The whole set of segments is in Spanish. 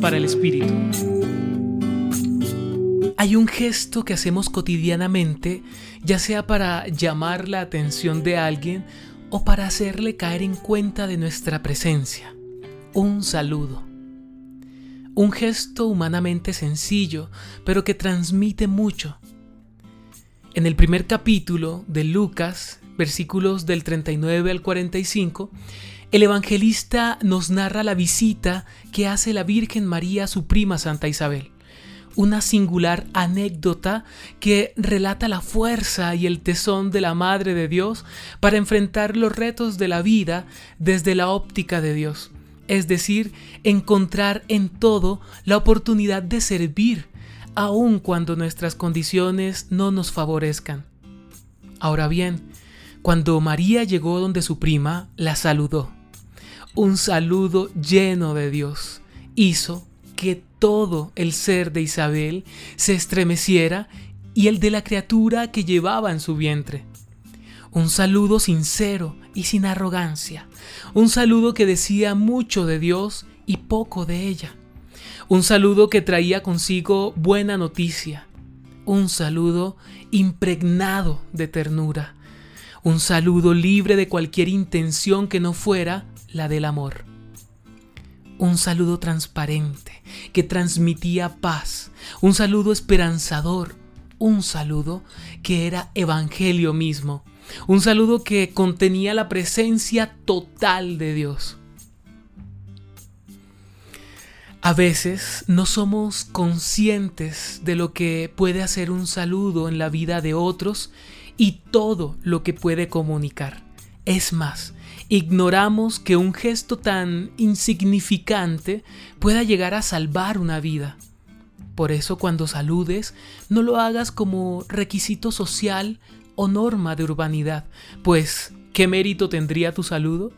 Para el Espíritu. Hay un gesto que hacemos cotidianamente, ya sea para llamar la atención de alguien o para hacerle caer en cuenta de nuestra presencia. Un saludo. Un gesto humanamente sencillo, pero que transmite mucho. En el primer capítulo de Lucas, versículos del 39 al 45, el evangelista nos narra la visita que hace la Virgen María a su prima Santa Isabel. Una singular anécdota que relata la fuerza y el tesón de la Madre de Dios para enfrentar los retos de la vida desde la óptica de Dios, es decir, encontrar en todo la oportunidad de servir, aun cuando nuestras condiciones no nos favorezcan. Ahora bien, cuando María llegó donde su prima, la saludó un saludo lleno de Dios hizo que todo el ser de Isabel se estremeciera y el de la criatura que llevaba en su vientre. Un saludo sincero y sin arrogancia, un saludo que decía mucho de Dios y poco de ella, un saludo que traía consigo buena noticia, un saludo impregnado de ternura, un saludo libre de cualquier intención que no fuera la del amor. Un saludo transparente que transmitía paz, un saludo esperanzador, un saludo que era evangelio mismo, un saludo que contenía la presencia total de Dios. A veces no somos conscientes de lo que puede hacer un saludo en la vida de otros y todo lo que puede comunicar. Es más, ignoramos que un gesto tan insignificante pueda llegar a salvar una vida. Por eso cuando saludes, no lo hagas como requisito social o norma de urbanidad, pues ¿qué mérito tendría tu saludo?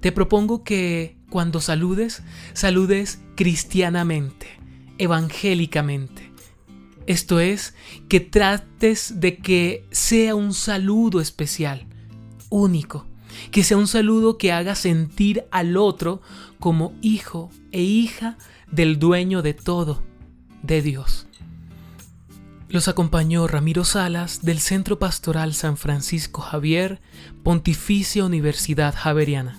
Te propongo que cuando saludes, saludes cristianamente, evangélicamente. Esto es, que trates de que sea un saludo especial, único, que sea un saludo que haga sentir al otro como hijo e hija del dueño de todo, de Dios. Los acompañó Ramiro Salas del Centro Pastoral San Francisco Javier, Pontificia Universidad Javeriana.